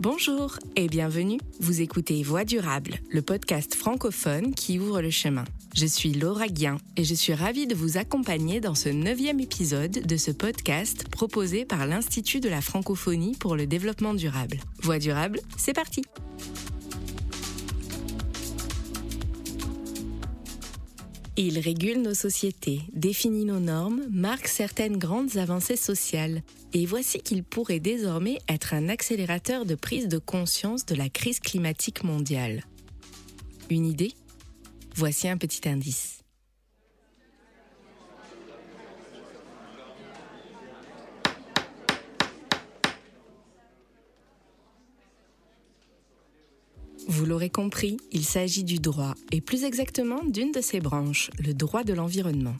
Bonjour et bienvenue. Vous écoutez Voix durable, le podcast francophone qui ouvre le chemin. Je suis Laura Guien et je suis ravie de vous accompagner dans ce neuvième épisode de ce podcast proposé par l'Institut de la francophonie pour le développement durable. Voix durable, c'est parti. Il régule nos sociétés, définit nos normes, marque certaines grandes avancées sociales. Et voici qu'il pourrait désormais être un accélérateur de prise de conscience de la crise climatique mondiale. Une idée? Voici un petit indice. Vous l'aurez compris, il s'agit du droit, et plus exactement d'une de ses branches, le droit de l'environnement.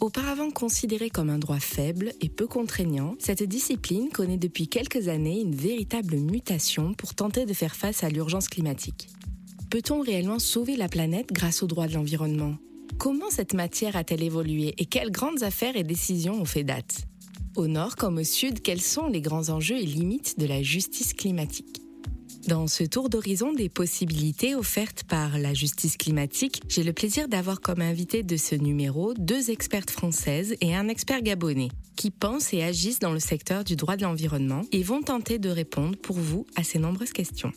Auparavant considéré comme un droit faible et peu contraignant, cette discipline connaît depuis quelques années une véritable mutation pour tenter de faire face à l'urgence climatique. Peut-on réellement sauver la planète grâce au droit de l'environnement? Comment cette matière a-t-elle évolué et quelles grandes affaires et décisions ont fait date? Au nord comme au sud, quels sont les grands enjeux et limites de la justice climatique? Dans ce tour d'horizon des possibilités offertes par la justice climatique, j'ai le plaisir d'avoir comme invité de ce numéro deux expertes françaises et un expert gabonais qui pensent et agissent dans le secteur du droit de l'environnement et vont tenter de répondre pour vous à ces nombreuses questions.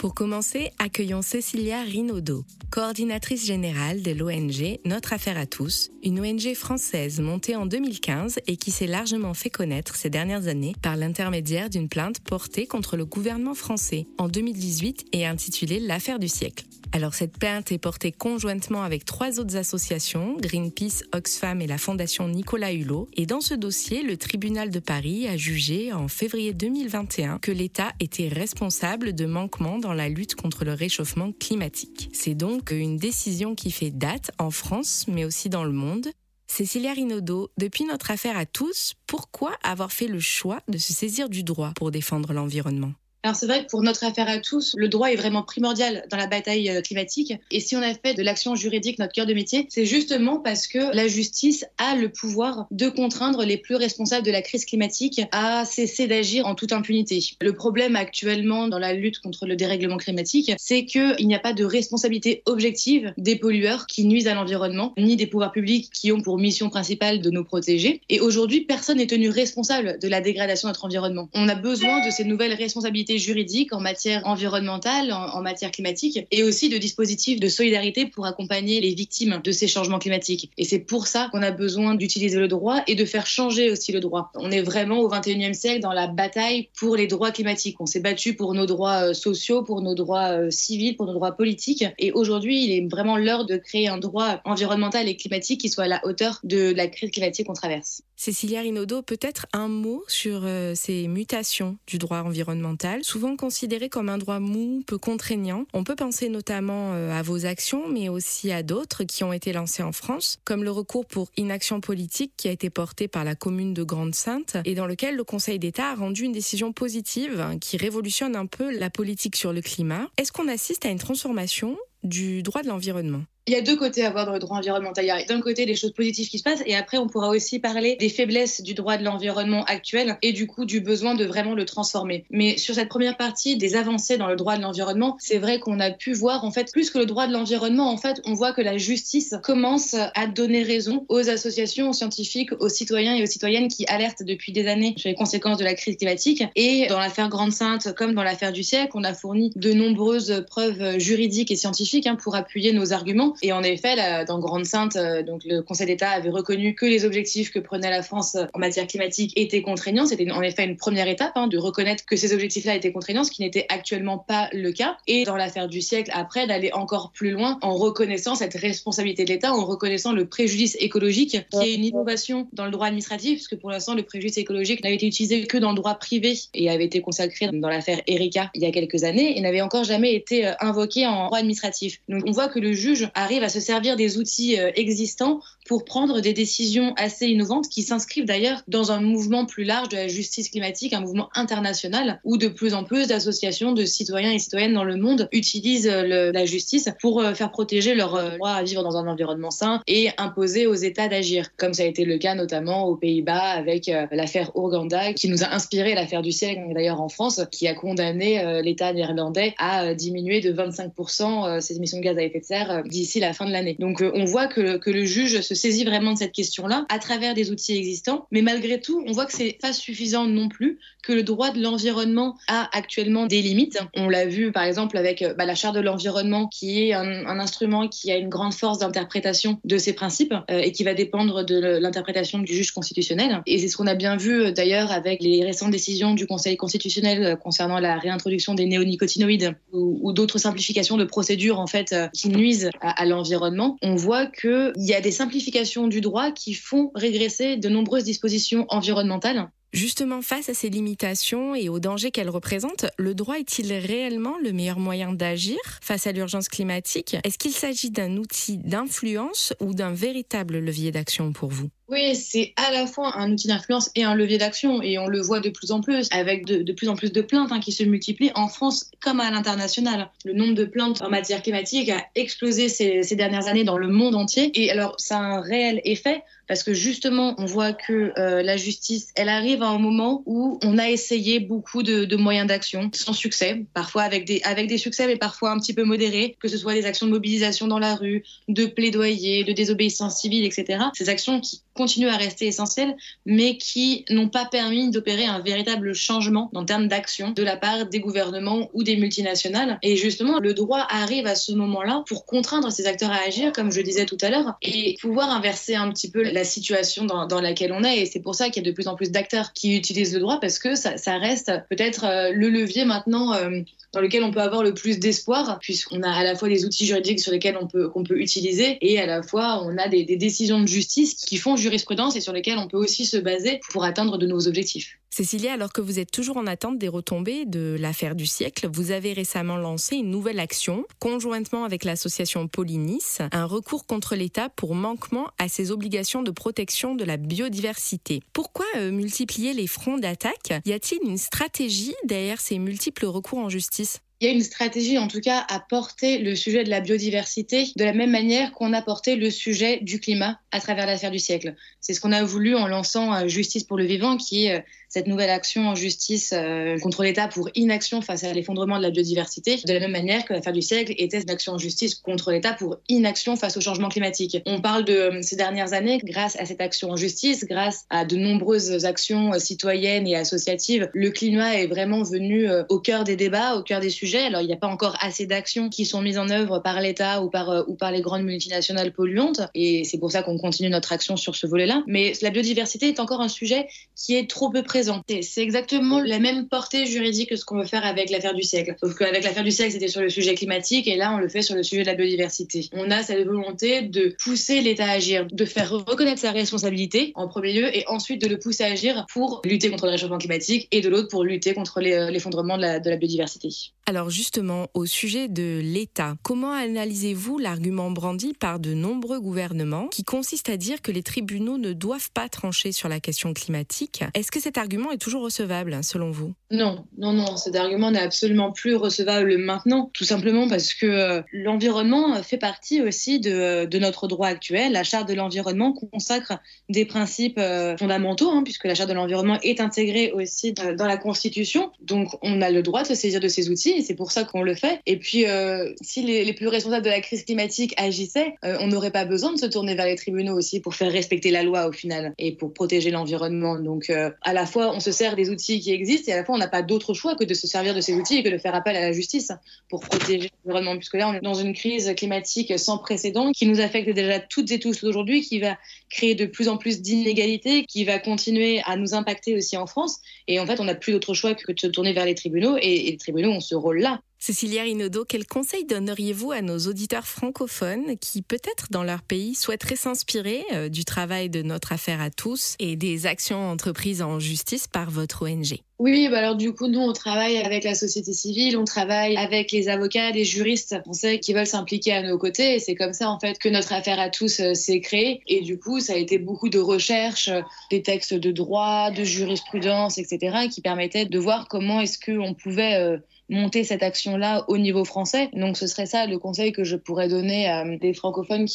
Pour commencer, accueillons Cecilia Rinaudot, coordinatrice générale de l'ONG Notre Affaire à tous, une ONG française montée en 2015 et qui s'est largement fait connaître ces dernières années par l'intermédiaire d'une plainte portée contre le gouvernement français en 2018 et intitulée L'affaire du siècle. Alors cette plainte est portée conjointement avec trois autres associations, Greenpeace, Oxfam et la Fondation Nicolas Hulot. Et dans ce dossier, le tribunal de Paris a jugé en février 2021 que l'État était responsable de manquements dans la lutte contre le réchauffement climatique. C'est donc une décision qui fait date en France, mais aussi dans le monde. Cécilia Rinaudot, depuis notre affaire à tous, pourquoi avoir fait le choix de se saisir du droit pour défendre l'environnement? Alors c'est vrai que pour notre affaire à tous, le droit est vraiment primordial dans la bataille euh, climatique. Et si on a fait de l'action juridique notre cœur de métier, c'est justement parce que la justice a le pouvoir de contraindre les plus responsables de la crise climatique à cesser d'agir en toute impunité. Le problème actuellement dans la lutte contre le dérèglement climatique, c'est qu'il n'y a pas de responsabilité objective des pollueurs qui nuisent à l'environnement, ni des pouvoirs publics qui ont pour mission principale de nous protéger. Et aujourd'hui, personne n'est tenu responsable de la dégradation de notre environnement. On a besoin de ces nouvelles responsabilités juridiques en matière environnementale, en, matière climatique, et aussi de dispositifs de solidarité pour accompagner les victimes de ces changements climatiques. Et c'est pour ça qu'on a besoin d'utiliser le droit et de faire changer aussi le droit. On est vraiment au 21e siècle dans la bataille pour les droits climatiques. On s'est battu pour nos droits euh, sociaux, pour nos droits euh, civils, pour nos droits politiques. Et aujourd'hui, il est vraiment l'heure de créer un droit environnemental et climatique qui soit à la hauteur de la crise climatique qu'on traverse. Cécilia Rinaudot, peut-être un mot sur euh, ces mutations du droit environnemental? Souvent considéré comme un droit mou, peu contraignant. On peut penser notamment euh, à vos actions, mais aussi à d'autres qui ont été lancées en France, comme le recours pour inaction politique qui a été porté par la commune de Grande-Sainte et dans lequel le Conseil d'État a rendu une décision positive qui révolutionne un peu la politique sur le climat. Est-ce qu'on assiste à une transformation du droit de l'environnement il y a deux côtés à voir dans le droit environnemental. Il y a d'un côté des choses positives qui se passent et après on pourra aussi parler des faiblesses du droit de l'environnement actuel et du coup du besoin de vraiment le transformer. Mais sur cette première partie des avancées dans le droit de l'environnement, c'est vrai qu'on a pu voir en fait plus que le droit de l'environnement, en fait on voit que la justice commence à donner raison aux associations scientifiques, aux citoyens et aux citoyennes qui alertent depuis des années sur les conséquences de la crise climatique. Et dans l'affaire Grande Sainte comme dans l'affaire du siècle, on a fourni de nombreuses preuves juridiques et scientifiques hein, pour appuyer nos arguments. Et en effet, dans Grande Sainte, euh, donc le Conseil d'État avait reconnu que les objectifs que prenait la France en matière climatique étaient contraignants. C'était en effet une première étape hein, de reconnaître que ces objectifs-là étaient contraignants, ce qui n'était actuellement pas le cas. Et dans l'affaire du siècle, après, d'aller encore plus loin en reconnaissant cette responsabilité de l'État, en reconnaissant le préjudice écologique, qui est une innovation dans le droit administratif, puisque pour l'instant, le préjudice écologique n'avait été utilisé que dans le droit privé et avait été consacré dans l'affaire Erika il y a quelques années et n'avait encore jamais été euh, invoqué en droit administratif. Donc on voit que le juge arrive à se servir des outils euh, existants pour prendre des décisions assez innovantes qui s'inscrivent d'ailleurs dans un mouvement plus large de la justice climatique, un mouvement international où de plus en plus d'associations de citoyens et citoyennes dans le monde utilisent euh, la justice pour euh, faire protéger leur droit à vivre dans un environnement sain et imposer aux États d'agir, comme ça a été le cas notamment aux Pays-Bas avec l'affaire Ouganda qui nous a inspiré l'affaire du siècle d'ailleurs en France, qui a condamné l'État néerlandais à diminuer de 25% ses émissions de gaz à effet de serre d'ici la fin de l'année. Donc on voit que, le juge se saisit vraiment de cette question-là à travers des outils existants. Mais malgré tout, on voit que c'est pas suffisant non plus, que le droit de l'environnement a actuellement des limites. On l'a vu par exemple avec bah, la charte de l'environnement, qui est un, instrument qui a une grande force d'interprétation de ces principes euh, et qui va dépendre de l'interprétation du juge constitutionnel. Et c'est ce qu'on a bien vu euh, d'ailleurs avec les récentes décisions du Conseil constitutionnel euh, concernant la réintroduction des néonicotinoïdes ou, d'autres simplifications de procédures en fait qui nuisent à, à l'environnement. On voit qu'il y a des simplifications du droit qui font régresser de nombreuses dispositions environnementales. Justement, face à ces limitations et aux dangers qu'elles représentent, le droit est-il réellement le meilleur moyen d'agir face à l'urgence climatique? Est-ce qu'il s'agit d'un outil d'influence ou d'un véritable levier d'action pour vous? Oui, c'est à la fois un outil d'influence et un levier d'action, et on le voit de plus en plus, avec de, plus en plus de plaintes hein, qui se multiplient en France comme à l'international. Le nombre de plaintes en matière climatique a explosé ces, dernières années dans le monde entier, et alors ça a un réel effet parce que justement, on voit que euh, la justice, elle arrive à un moment où on a essayé beaucoup de, de moyens d'action sans succès, parfois avec des, avec des succès, mais parfois un petit peu modérés, que ce soit des actions de mobilisation dans la rue, de plaidoyer, de désobéissance civile, etc. Ces actions qui continuent à rester essentielles, mais qui n'ont pas permis d'opérer un véritable changement en termes d'action de la part des gouvernements ou des multinationales. Et justement, le droit arrive à ce moment-là pour contraindre ces acteurs à agir, comme je disais tout à l'heure, et pouvoir inverser un petit peu la situation dans, laquelle on est. Et c'est pour ça qu'il y a de plus en plus d'acteurs qui utilisent le droit, parce que ça, reste peut-être euh, le levier maintenant euh, dans lequel on peut avoir le plus d'espoir, puisqu'on a à la fois des outils juridiques sur lesquels on peut, qu'on peut utiliser, et à la fois on a des, des décisions de justice qui font et sur lesquelles on peut aussi se baser pour atteindre de nos objectifs. Cécilia, alors que vous êtes toujours en attente des retombées de l'affaire du siècle, vous avez récemment lancé une nouvelle action, conjointement avec l'association Polynis, un recours contre l'État pour manquement à ses obligations de protection de la biodiversité. Pourquoi euh, multiplier les fronts d'attaque? Y a-t-il une stratégie derrière ces multiples recours en justice? Il y a une stratégie, en tout cas, à porter le sujet de la biodiversité de la même manière qu'on a porté le sujet du climat à travers l'affaire du siècle. C'est ce qu'on a voulu en lançant euh, Justice pour le vivant, qui est euh, cette nouvelle action en justice euh, contre l'État pour inaction face à l'effondrement de la biodiversité, de la même manière que l'affaire du siècle était une action en justice contre l'État pour inaction face au changement climatique. On parle de ces dernières années, grâce à cette action en justice, grâce à de nombreuses actions citoyennes et associatives, le climat est vraiment venu au cœur des débats, au cœur des sujets alors, il n'y a pas encore assez d'actions qui sont mises en œuvre par l'État euh, ou par les grandes multinationales polluantes. Et c'est pour ça qu'on continue notre action sur ce volet-là. Mais la biodiversité est encore un sujet qui est trop peu présent. C'est exactement la même portée juridique que ce qu'on veut faire avec l'affaire du siècle. Sauf qu'avec l'affaire du siècle, c'était sur le sujet climatique et là, on le fait sur le sujet de la biodiversité. On a cette volonté de pousser l'État à agir, de faire reconnaître sa responsabilité en premier lieu et ensuite de le pousser à agir pour lutter contre le réchauffement climatique et de l'autre pour lutter contre euh, l'effondrement de la, de la biodiversité. Alors justement, au sujet de l'État, comment analysez-vous l'argument brandi par de nombreux gouvernements qui consiste à dire que les tribunaux ne doivent pas trancher sur la question climatique? Est-ce que cet argument est toujours recevable selon vous? Non, non, non, cet argument n'est absolument plus recevable maintenant, tout simplement parce que euh, l'environnement fait partie aussi de, notre droit actuel. La charte de l'environnement consacre des principes euh, fondamentaux, hein, puisque la charte de l'environnement est intégrée aussi dans la Constitution. Donc on a le droit de se saisir de ces outils c'est pour ça qu'on le fait. Et puis, euh, si les, plus responsables de la crise climatique agissaient, on n'aurait pas besoin de se tourner vers les tribunaux aussi pour faire respecter la loi au final et pour protéger l'environnement. Donc, à la fois, on se sert des outils qui existent et à la fois, on n'a pas d'autre choix que de se servir de ces outils et que de faire appel à la justice pour protéger l'environnement. Puisque là, on est dans une crise climatique sans précédent qui nous affecte déjà toutes et tous aujourd'hui, qui va créer de plus en plus d'inégalités, qui va continuer à nous impacter aussi en France. Et en fait, on n'a plus d'autre choix que de se tourner vers les tribunaux et, et les tribunaux ont ce rôle-là. Cécilia Rinaudot, quel conseil donneriez-vous à nos auditeurs francophones qui, peut-être dans leur pays, souhaiteraient s'inspirer euh, du travail de notre affaire à tous et des actions entreprises en justice par votre ONG Oui, bah alors du coup, nous, on travaille avec la société civile, on travaille avec les avocats, les juristes français qui veulent s'impliquer à nos côtés. Et c'est comme ça, en fait, que notre affaire à tous euh, s'est créée. Et du coup, ça a été beaucoup de recherches, euh, des textes de droit, de jurisprudence, etc., qui permettaient de voir comment est-ce qu'on pouvait euh, monter cette action-là au niveau français. Donc ce serait ça le conseil que je pourrais donner à des francophones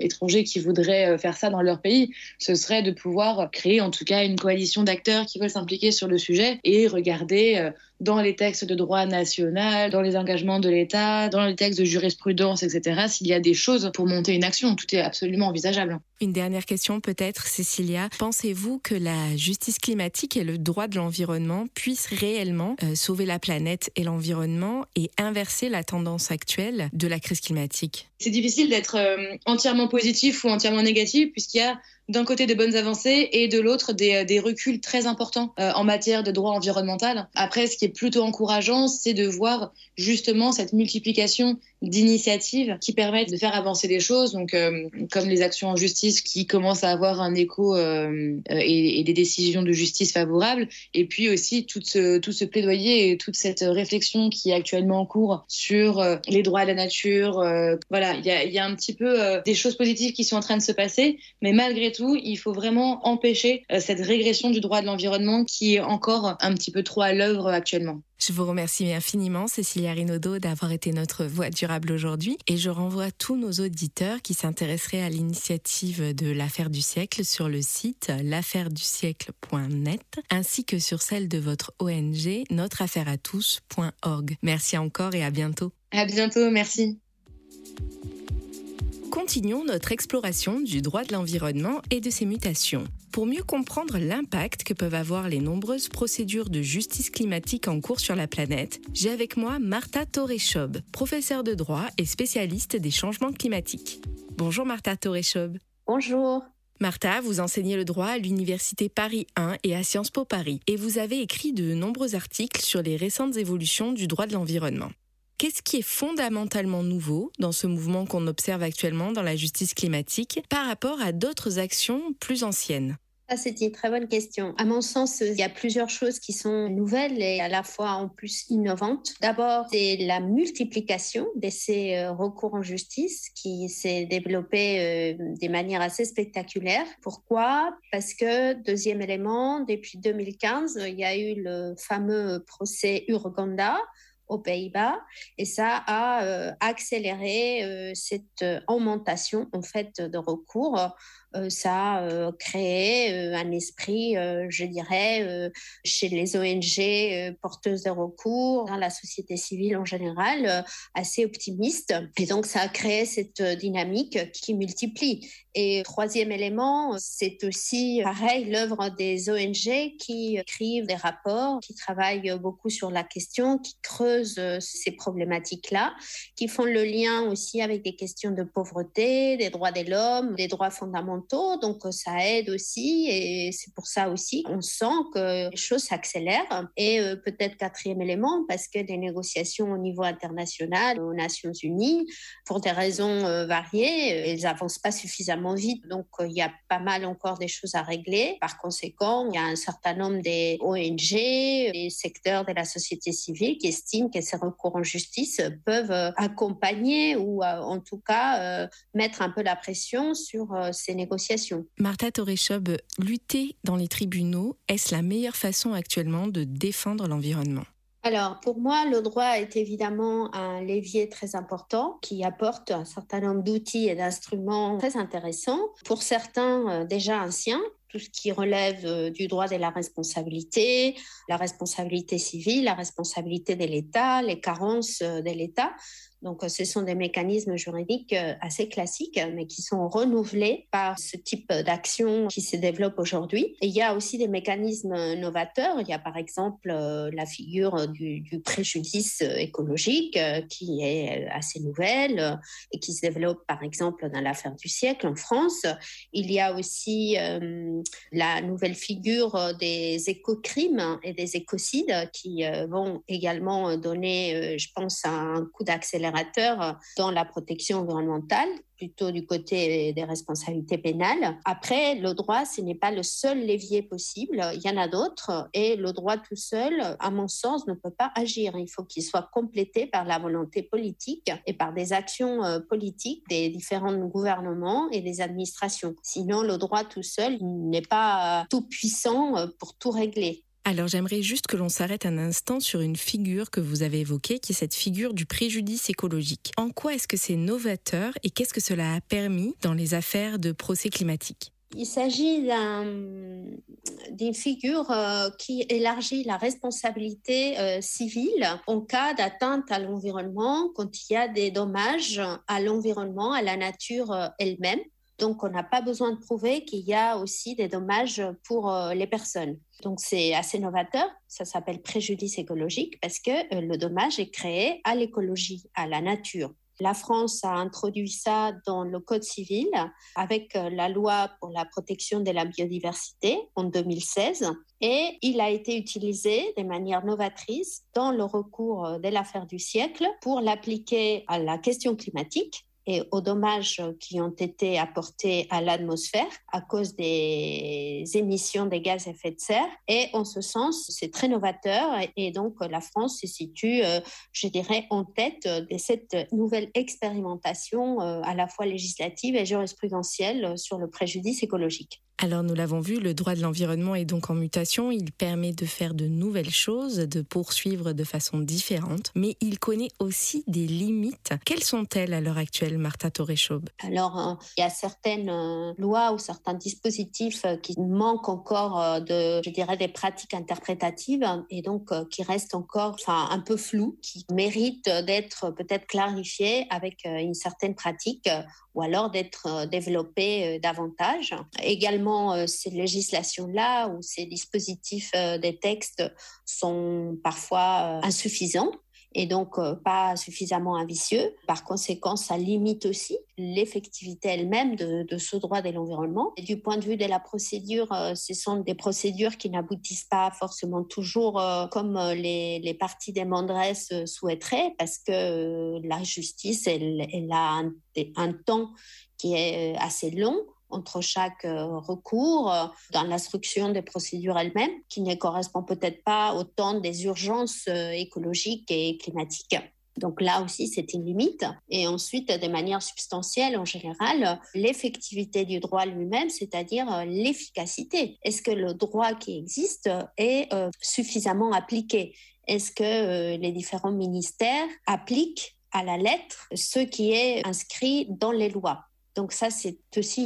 étrangers qui voudraient faire ça dans leur pays. Ce serait de pouvoir créer en tout cas une coalition d'acteurs qui veulent s'impliquer sur le sujet et regarder euh, dans les textes de droit national, dans les engagements de l'État, dans les textes de jurisprudence, etc., s'il y a des choses pour monter une action. Tout est absolument envisageable. Une dernière question peut-être, Cécilia. Pensez-vous que la justice climatique et le droit de l'environnement puissent réellement euh, sauver la planète et l'environnement et inverser la tendance actuelle de la crise climatique? C'est difficile d'être euh, entièrement positif ou entièrement négatif puisqu'il y a d'un côté des bonnes avancées et de l'autre des, des, reculs très importants euh, en matière de droit environnemental. Après, ce qui est plutôt encourageant, c'est de voir justement cette multiplication d'initiatives qui permettent de faire avancer les choses, donc euh, comme les actions en justice qui commencent à avoir un écho euh, et, et, des décisions de justice favorables, et puis aussi tout ce, tout ce plaidoyer et toute cette réflexion qui est actuellement en cours sur euh, les droits de la nature. Euh, voilà, il y a, y a, un petit peu euh, des choses positives qui sont en train de se passer, mais malgré tout, il faut vraiment empêcher cette régression du droit de l'environnement qui est encore un petit peu trop à l'œuvre actuellement. Je vous remercie infiniment, Cécilia Rinaudot, d'avoir été notre voix durable aujourd'hui et je renvoie tous nos auditeurs qui s'intéresseraient à l'initiative de l'affaire du siècle sur le site l'affairedusiècle.net ainsi que sur celle de votre ONG notreaffaireatous.org. Merci encore et à bientôt. À bientôt, merci continuons notre exploration du droit de l'environnement et de ses mutations. Pour mieux comprendre l'impact que peuvent avoir les nombreuses procédures de justice climatique en cours sur la planète, j'ai avec moi Martha Toreschob, professeure de droit et spécialiste des changements climatiques. Bonjour Martha Toreschob. Bonjour. Martha, vous enseignez le droit à l'Université Paris 1 et à Sciences Po Paris, et vous avez écrit de nombreux articles sur les récentes évolutions du droit de l'environnement. Qu'est-ce qui est fondamentalement nouveau dans ce mouvement qu'on observe actuellement dans la justice climatique par rapport à d'autres actions plus anciennes? C'est une très bonne question. À mon sens, il y a plusieurs choses qui sont nouvelles et à la fois en plus innovantes. D'abord, c'est la multiplication de ces euh, recours en justice qui s'est développée euh, de manière assez spectaculaire. Pourquoi? Parce que, deuxième élément, depuis 2015, il y a eu le fameux procès Urganda aux Pays-Bas. Et ça a euh, accéléré euh, cette euh, augmentation en fait de recours ça a euh, créé euh, un esprit, je dirais, chez les ONG porteuses de recours, dans la société civile en général, assez optimiste. Et donc, ça a créé cette dynamique qui multiplie. Et troisième élément, c'est aussi pareil l'œuvre des ONG qui écrivent des rapports, qui travaillent beaucoup sur la question, qui creusent ces problématiques-là, qui font le lien aussi avec des questions de pauvreté, des droits de l'homme, des droits fondamentaux donc euh, ça aide aussi et c'est pour ça aussi on sent que les choses s'accélèrent. Et euh, peut-être quatrième élément, parce que des négociations au niveau international, aux Nations Unies, pour des raisons euh, variées, elles avancent pas suffisamment vite. Donc il y a pas mal encore des choses à régler. Par conséquent, il y a un certain nombre des ONG, des secteurs de la société civile qui estiment que ces recours en justice peuvent accompagner ou en tout cas mettre un peu la pression sur ces négociations négociations. Martha Toreschob, lutter dans les tribunaux, est-ce la meilleure façon actuellement de défendre l'environnement? Alors, pour moi, le droit est évidemment un levier très important qui apporte un certain nombre d'outils et d'instruments très intéressants. Pour certains, euh, déjà anciens, tout ce qui relève euh, du droit de la responsabilité, la responsabilité civile, la responsabilité de l'État, les carences euh, de l'État. Donc, euh, ce sont des mécanismes juridiques euh, assez classiques, mais qui sont renouvelés par ce type d'action qui se développe aujourd'hui. Il y a aussi des mécanismes novateurs. Il y a par exemple euh, la figure du, préjudice écologique qui est assez nouvelle et qui se développe par exemple dans l'affaire du siècle en France. Il y a aussi la nouvelle figure des écocrimes et des écocides qui vont également donner, je pense, un coup d'accélération dans la protection environnementale plutôt du côté des responsabilités pénales. Après, le droit, ce n'est pas le seul levier possible. Il y en a d'autres. Et le droit tout seul, à mon sens, ne peut pas agir. Il faut qu'il soit complété par la volonté politique et par des actions euh, politiques des différents gouvernements et des administrations. Sinon, le droit tout seul n'est pas tout puissant euh, pour tout régler. Alors j'aimerais juste que l'on s'arrête un instant sur une figure que vous avez évoquée, qui est cette figure du préjudice écologique. En quoi est-ce que c'est novateur et qu'est-ce que cela a permis dans les affaires de procès climatiques il s'agit d'une figure euh, qui élargit la responsabilité euh, civile en cas d'atteinte à l'environnement, quand il y a des dommages à l'environnement, à la nature euh, elle-même. Donc, on n'a pas besoin de prouver qu'il y a aussi des dommages pour euh, les personnes. Donc, c'est assez novateur. Ça s'appelle préjudice écologique parce que euh, le dommage est créé à l'écologie, à la nature. La France a introduit ça dans le Code civil avec euh, la loi pour la protection de la biodiversité en 2016 et il a été utilisé de manière novatrice dans le recours de l'affaire du siècle pour l'appliquer à la question climatique et aux dommages qui ont été apportés à l'atmosphère à cause des émissions de gaz à effet de serre. Et en ce sens, c'est très novateur et donc la France se situe, euh, je dirais, en tête de cette nouvelle expérimentation euh, à la fois législative et jurisprudentielle sur le préjudice écologique. Alors nous l'avons vu, le droit de l'environnement est donc en mutation, il permet de faire de nouvelles choses, de poursuivre de façon différente, mais il connaît aussi des limites. Quelles sont-elles à l'heure actuelle, Martha Torreschaub Alors euh, il y a certaines euh, lois ou certains dispositifs euh, qui manquent encore de, je dirais, des pratiques interprétatives et donc qui restent encore enfin, un peu flous, qui méritent d'être peut-être clarifiés avec une certaine pratique ou alors d'être développés davantage. Également, euh, ces législations-là ou ces dispositifs euh, des textes sont parfois euh, insuffisants et donc pas suffisamment ambitieux. Par conséquent, ça limite aussi l'effectivité elle-même de, ce droit de l'environnement. Du point de vue de la procédure, ce sont des procédures qui n'aboutissent pas forcément toujours comme les, les parties demanderesses souhaiteraient, parce que la justice, elle, a un temps qui est assez long entre chaque euh, recours euh, dans l'instruction des procédures elles-mêmes, qui ne correspond peut-être pas au temps des urgences euh, écologiques et climatiques. Donc là aussi, c'est une limite. Et ensuite, de manière substantielle, en général, l'effectivité du droit lui-même, c'est-à-dire l'efficacité. Est-ce que le droit qui existe est suffisamment appliqué? Est-ce que les différents ministères appliquent à la lettre ce qui est inscrit dans les lois? Donc ça, c'est aussi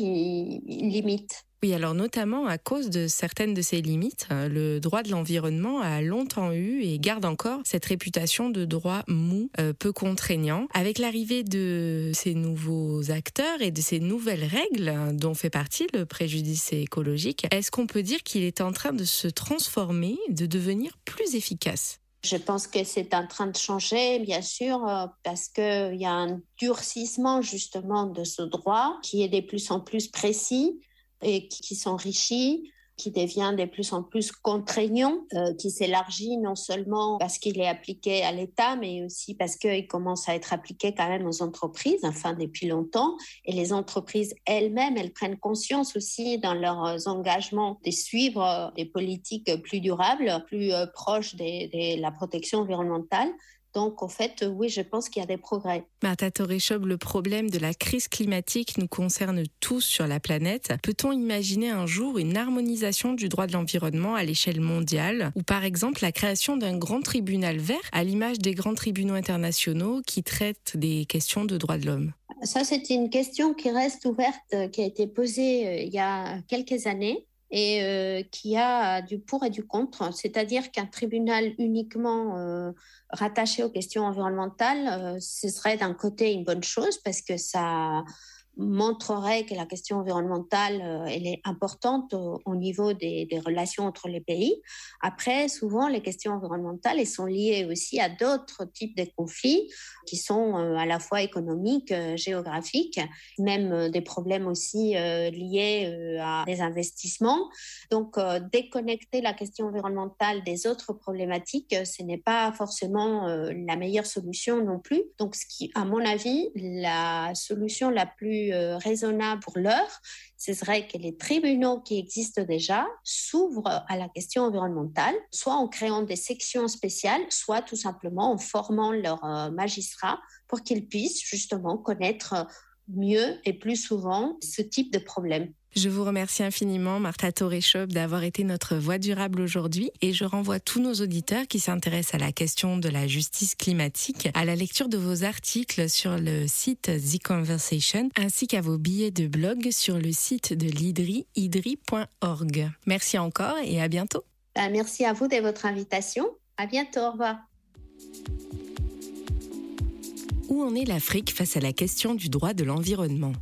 une limite. Oui, alors notamment à cause de certaines de ces limites, euh, le droit de l'environnement a longtemps eu et garde encore cette réputation de droit mou, euh, peu contraignant. Avec l'arrivée de ces nouveaux acteurs et de ces nouvelles règles dont fait partie le préjudice écologique, est-ce qu'on peut dire qu'il est en train de se transformer, de devenir plus efficace? Je pense que c'est en train de changer, bien sûr, euh, parce qu'il y a un durcissement justement de ce droit qui est de plus en plus précis et qui s'enrichit qui devient de plus en plus contraignant, euh, qui s'élargit non seulement parce qu'il est appliqué à l'État, mais aussi parce qu'il commence à être appliqué quand même aux entreprises, enfin depuis longtemps. Et les entreprises elles-mêmes, elles prennent conscience aussi dans leurs engagements de suivre des politiques plus durables, plus euh, proches de la protection environnementale. Donc, en fait, oui, je pense qu'il y a des progrès. Martha Torreshob, le problème de la crise climatique nous concerne tous sur la planète. Peut-on imaginer un jour une harmonisation du droit de l'environnement à l'échelle mondiale ou par exemple la création d'un grand tribunal vert à l'image des grands tribunaux internationaux qui traitent des questions de droits de l'homme? Ça, c'est une question qui reste ouverte, qui a été posée euh, il y a quelques années et euh, qui a du pour et du contre, c'est-à-dire qu'un tribunal uniquement euh, rattaché aux questions environnementales, euh, ce serait d'un côté une bonne chose parce que ça montrerait que la question environnementale, euh, elle est importante au, niveau des, relations entre les pays. Après, souvent, les questions environnementales, elles sont liées aussi à d'autres types de conflits qui sont euh, à la fois économiques, euh, géographiques, même des problèmes aussi liés à des investissements. Donc, déconnecter la question environnementale des autres problématiques, ce n'est pas forcément la meilleure solution non plus. Donc, ce qui, à mon avis, la solution la plus euh, raisonnable pour l'heure, ce serait que les tribunaux qui existent déjà s'ouvrent à la question environnementale, soit en créant des sections spéciales, soit tout simplement en formant leurs euh, magistrats pour qu'ils puissent justement connaître mieux et plus souvent ce type de problème. Je vous remercie infiniment, Martha Torechop, d'avoir été notre voix durable aujourd'hui et je renvoie tous nos auditeurs qui s'intéressent à la question de la justice climatique à la lecture de vos articles sur le site The Conversation ainsi qu'à vos billets de blog sur le site de l'IDRI, idri.org. Merci encore et à bientôt. Ben, merci à vous de votre invitation. À bientôt. Au revoir. Où en est l'Afrique face à la question du droit de l'environnement?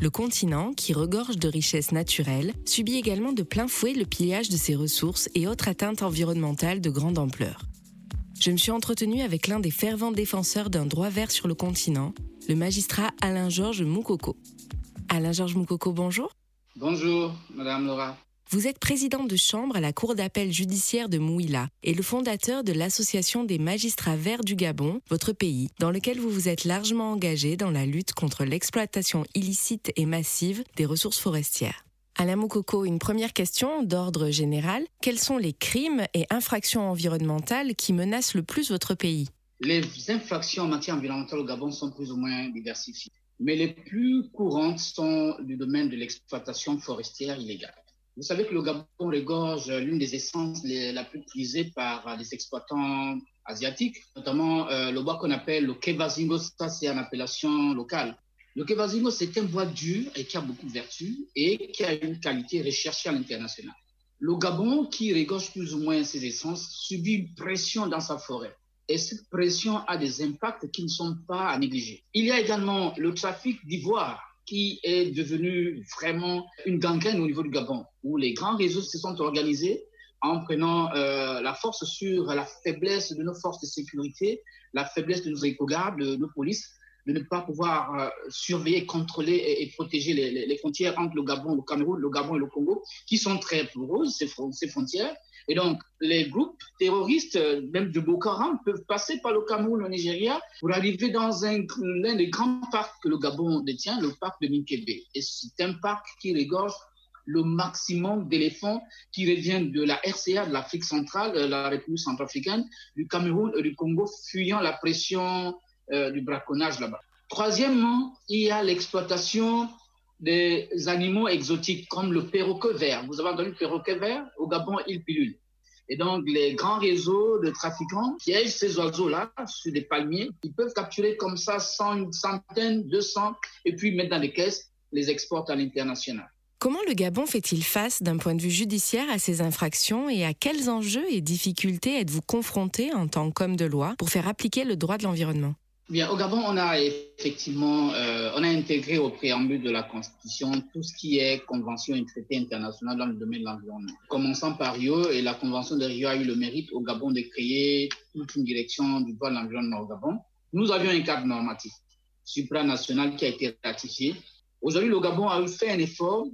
Le continent, qui regorge de richesses naturelles, subit également de plein fouet le pillage de ses ressources et autres atteintes environnementales de grande ampleur. Je me suis entretenue avec l'un des fervents défenseurs d'un droit vert sur le continent, le magistrat Alain-Georges Moukoko. Alain-Georges Moukoko, bonjour. Bonjour, Madame Laura. Vous êtes président de chambre à la Cour d'appel judiciaire de Mouila et le fondateur de l'Association des magistrats verts du Gabon, votre pays, dans lequel vous vous êtes largement engagé dans la lutte contre l'exploitation illicite et massive des ressources forestières. Alain Moukoko, une première question d'ordre général. Quels sont les crimes et infractions environnementales qui menacent le plus votre pays? Les infractions en matière environnementale au Gabon sont plus ou moins diversifiées, mais les plus courantes sont du domaine de l'exploitation forestière illégale. Vous savez que le Gabon regorge l'une des essences la plus utilisées par les exploitants asiatiques, notamment euh, le bois qu'on appelle le kevazingo, ça c'est une appellation locale. Le kevazingo, c'est un bois dur et qui a beaucoup de vertus et qui a une qualité recherchée à l'international. Le Gabon, qui regorge plus ou moins ses essences, subit une pression dans sa forêt. Et cette pression a des impacts qui ne sont pas à négliger. Il y a également le trafic d'ivoire qui est devenu vraiment une gangrène au niveau du Gabon, où les grands réseaux se sont organisés en prenant euh, la force sur la faiblesse de nos forces de sécurité, la faiblesse de nos éco-gardes, de nos polices, de ne pas pouvoir euh, surveiller, contrôler et, protéger les, frontières entre le Gabon, le Cameroun, le Gabon et le Congo, qui sont très poreuses, ces frontières. Et donc, les groupes terroristes, euh, même de Boko Haram, peuvent passer par le Cameroun, le Nigeria, pour arriver dans l'un des grands parcs que le Gabon détient, le parc de Minkebe. Et c'est un parc qui regorge le maximum d'éléphants qui reviennent de la RCA, de l'Afrique centrale, de la République centrafricaine, du Cameroun et du Congo, fuyant la pression euh, du braconnage là-bas. Troisièmement, il y a l'exploitation des animaux exotiques comme le perroquet vert. Vous avez entendu le perroquet vert? Au Gabon, il pilule. Et donc, les grands réseaux de trafiquants piègent ces oiseaux-là sur des palmiers. Ils peuvent capturer comme ça 100, une centaine, 200, et puis mettre dans des caisses, les exportent à l'international. Comment le Gabon fait-il face d'un point de vue judiciaire à ces infractions et à quels enjeux et difficultés êtes-vous confronté en tant qu'homme de loi pour faire appliquer le droit de l'environnement? Bien, au Gabon, on a effectivement, euh, on a intégré au préambule de la Constitution tout ce qui est convention et traité international dans le domaine de l'environnement. Commençant par Rio, et la Convention de Rio a eu le mérite au Gabon de créer toute une direction du droit de l'environnement au Gabon. Nous avions un cadre normatif supranational qui a été ratifié. Aujourd'hui, le Gabon a fait un effort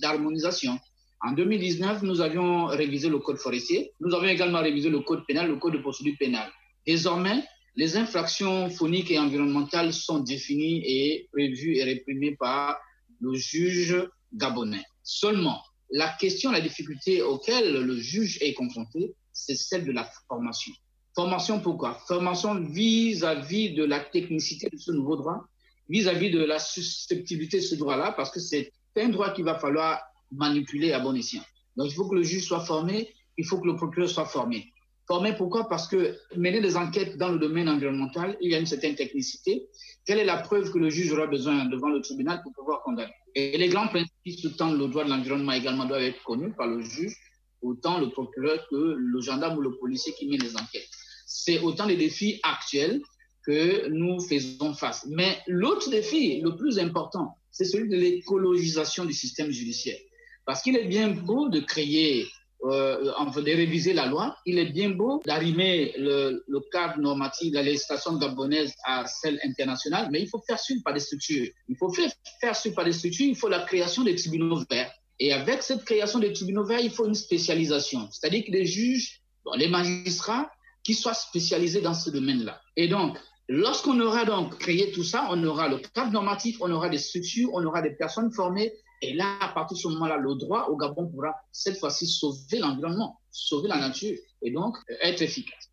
d'harmonisation. En 2019, nous avions révisé le code forestier. Nous avions également révisé le code pénal, le code de procédure pénale. Désormais, les infractions phoniques et environnementales sont définies et prévues et réprimées par le juge gabonais. Seulement, la question, la difficulté auquel le juge est confronté, c'est celle de la formation. Formation pourquoi? Formation vis-à-vis de la technicité de ce nouveau droit, vis-à-vis de la susceptibilité de ce droit-là, parce que c'est un droit qu'il va falloir manipuler à bon escient. Donc, il faut que le juge soit formé, il faut que le procureur soit formé. Formé pourquoi? Parce que mener des enquêtes dans le domaine environnemental, il y a une certaine technicité. Quelle est la preuve que le juge aura besoin devant le tribunal pour pouvoir condamner? Et les grands principes qui sous-tendent le droit de l'environnement également doivent être connus par le juge, autant le procureur que le gendarme ou le policier qui met les enquêtes. C'est autant des défis actuels que nous faisons face. Mais l'autre défi, le plus important, c'est celui de l'écologisation du système judiciaire. Parce qu'il est bien beau de créer, euh, de réviser la loi, il est bien beau d'arrimer le, cadre normatif la législation gabonaise à celle internationale, mais il faut faire suivre par des structures. Il faut faire, faire suivre par des structures, il faut la création des tribunaux verts. Et avec cette création des tribunaux verts, il faut une spécialisation. C'est-à-dire que les juges, les magistrats, qui soient spécialisés dans ce domaine-là. Et donc, Lorsqu'on aura donc créé tout ça, on aura le cadre normatif, on aura des structures, on aura des personnes formées. Et là, à partir de ce moment-là, le droit au Gabon pourra cette fois-ci sauver l'environnement, sauver la nature et donc être efficace.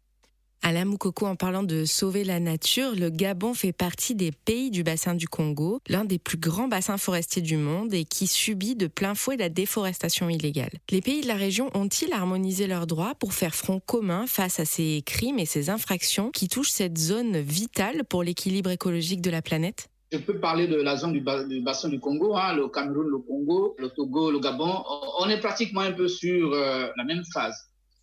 Alain Moukoko, en parlant de sauver la nature, le Gabon fait partie des pays du bassin du Congo, l'un des plus grands bassins forestiers du monde et qui subit de plein fouet la déforestation illégale. Les pays de la région ont-ils harmonisé leurs droits pour faire front commun face à ces crimes et ces infractions qui touchent cette zone vitale pour l'équilibre écologique de la planète? Je peux parler de la zone du, bassin du Congo, hein, le Cameroun, le Congo, le Togo, le Gabon. On est pratiquement un peu sur euh, la même phase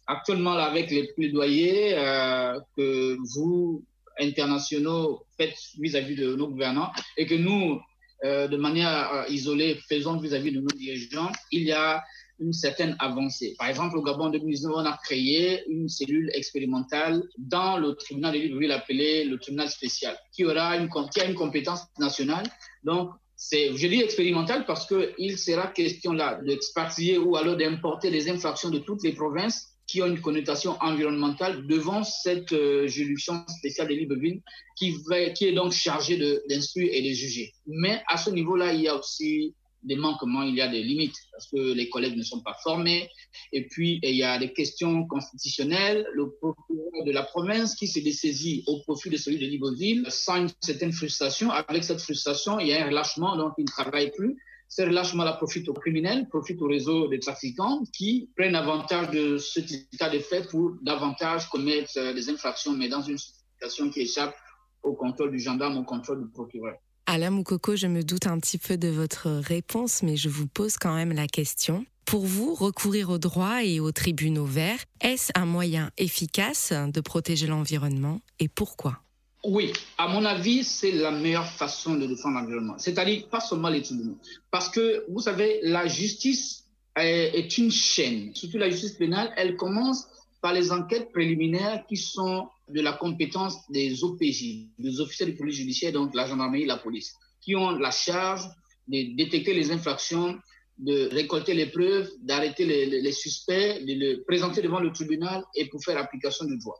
actuellement avec les plaidoyers euh, que vous, internationaux, faites vis-à-vis de nos gouvernants et que nous, euh, de manière isolée, faisons vis-à-vis de nos dirigeants, il y a une certaine avancée. Par exemple, au Gabon en 2019, on a créé une cellule expérimentale dans le tribunal de Libreville appelé le tribunal spécial, qui aura une, qui a une compétence nationale. Donc, je dis expérimental parce qu'il sera question là d'expatrier ou alors d'importer des infractions de toutes les provinces qui ont une connotation environnementale devant cette euh, juridiction spéciale de Libreville qui, qui est donc chargée d'instruire et de juger. Mais à ce niveau-là, il y a aussi des manquements, il y a des limites parce que les collègues ne sont pas formés. Et puis, il y a des questions constitutionnelles. Le procureur de la province qui s'est dessaisi au profit de celui de Libreville sent une certaine frustration. Avec cette frustration, il y a un relâchement, donc il ne travaille plus. Ce relâchement-là profite aux criminels, profite au réseau des trafiquants qui prennent avantage de ce état de fait pour davantage commettre euh, des infractions, mais dans une situation qui échappe au contrôle du gendarme, au contrôle du procureur. Alain Moukoko, je me doute un petit peu de votre réponse, mais je vous pose quand même la question. Pour vous, recourir au droit et aux tribunaux verts, est-ce un moyen efficace de protéger l'environnement et pourquoi? Oui, à mon avis, c'est la meilleure façon de défendre l'environnement. C'est-à-dire pas seulement les tribunaux. Parce que, vous savez, la justice est, une chaîne. Surtout la justice pénale, elle commence par les enquêtes préliminaires qui sont de la compétence des OPJ, des officiers de police judiciaire, donc la gendarmerie et la police, qui ont la charge de détecter les infractions, de récolter les preuves, d'arrêter les, suspects, de les présenter devant le tribunal et pour faire application du droit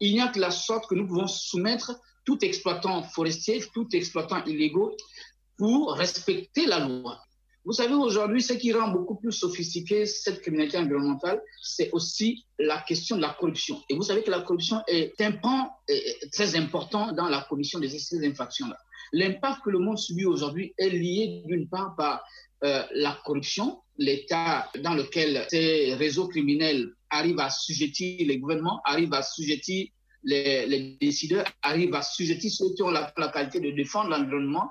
il n'y a que la sorte que nous pouvons soumettre tout exploitant forestier, tout exploitant illégaux pour respecter la loi. Vous savez, aujourd'hui, ce qui rend beaucoup plus sophistiqué cette criminalité environnementale, c'est aussi la question de la corruption. Et vous savez que la corruption est un pan très important dans la commission de ces infractions-là. L'impact que le monde subit aujourd'hui est lié d'une part par euh, la corruption, l'état dans lequel ces réseaux criminels arrivent à sujetir les gouvernements, arrivent à sujetir les, décideurs, arrivent à sujetir ceux qui ont la, qualité de défendre l'environnement.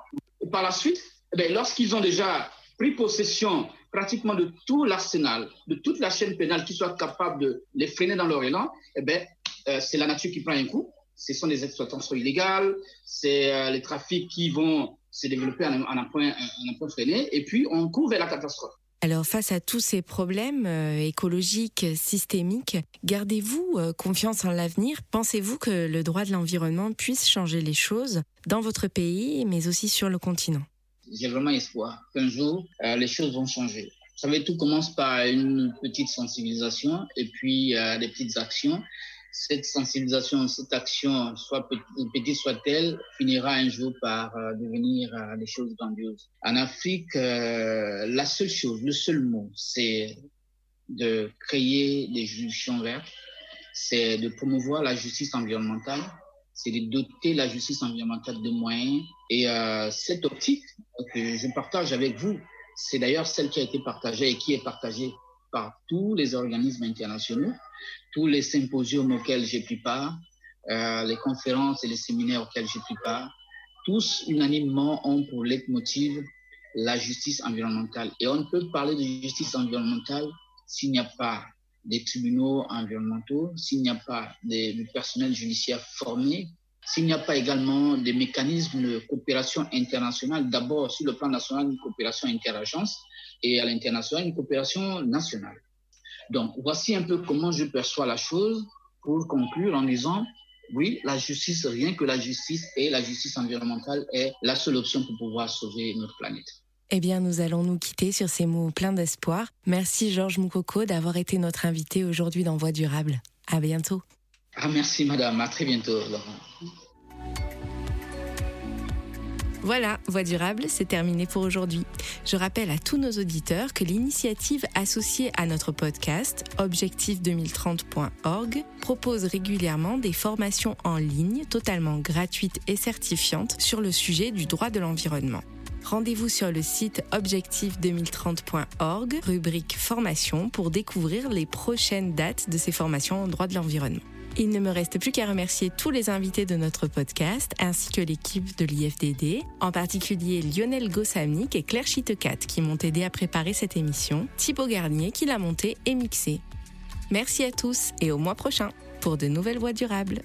Par la suite, eh lorsqu'ils ont déjà pris possession pratiquement de tout l'arsenal, de toute la chaîne pénale qui soit capable de les freiner dans leur élan, eh ben, euh, c'est la nature qui prend un coup. Ce sont des exploitations illégales, c'est euh, les trafics qui vont se développer en, un point, en un point freiné, et puis on court vers la catastrophe. Alors face à tous ces problèmes euh, écologiques, systémiques, gardez-vous confiance en l'avenir Pensez-vous que le droit de l'environnement puisse changer les choses dans votre pays, mais aussi sur le continent? J'ai vraiment espoir qu'un jour, euh, les choses vont changer. Vous savez, tout commence par une petite sensibilisation et puis des petites actions cette sensibilisation, cette action, soit petite soit-elle, finira un jour par euh, devenir euh, des choses grandioses. En Afrique, euh, la seule chose, le seul mot, c'est de créer des juridictions vertes, c'est de promouvoir la justice environnementale, c'est de doter la justice environnementale de moyens. Et cette optique que je partage avec vous, c'est d'ailleurs celle qui a été partagée et qui est partagée par tous les organismes internationaux tous les symposiums auxquels j'ai pris part, euh, les conférences et les séminaires auxquels j'ai pris part, tous unanimement ont pour leitmotiv la justice environnementale. Et on ne peut parler de justice environnementale s'il n'y a pas des tribunaux environnementaux, s'il n'y a pas de, personnel judiciaire formé, s'il n'y a pas également des mécanismes de coopération internationale, d'abord sur le plan national, une coopération interagence et à l'international, une coopération nationale. Donc, voici un peu comment je perçois la chose pour conclure en disant, oui, la justice, rien que la justice et la justice environnementale est la seule option pour pouvoir sauver notre planète. Eh bien, nous allons nous quitter sur ces mots pleins d'espoir. Merci Georges Moukoko d'avoir été notre invité aujourd'hui dans Voix durable. À bientôt. Ah, merci madame, à très bientôt Voilà, Voix durable, c'est terminé pour aujourd'hui. Je rappelle à tous nos auditeurs que l'initiative associée à notre podcast, objectif2030.org, propose régulièrement des formations en ligne totalement gratuites et certifiantes sur le sujet du droit de l'environnement. Rendez-vous sur le site objectif2030.org, rubrique formation, pour découvrir les prochaines dates de ces formations en droit de l'environnement. Il ne me reste plus qu'à remercier tous les invités de notre podcast ainsi que l'équipe de l'IFDD, en particulier Lionel Gossamnik et Claire Chitecat qui m'ont aidé à préparer cette émission, Thibaut Garnier qui l'a montée et mixée. Merci à tous et au mois prochain pour de nouvelles voies durables.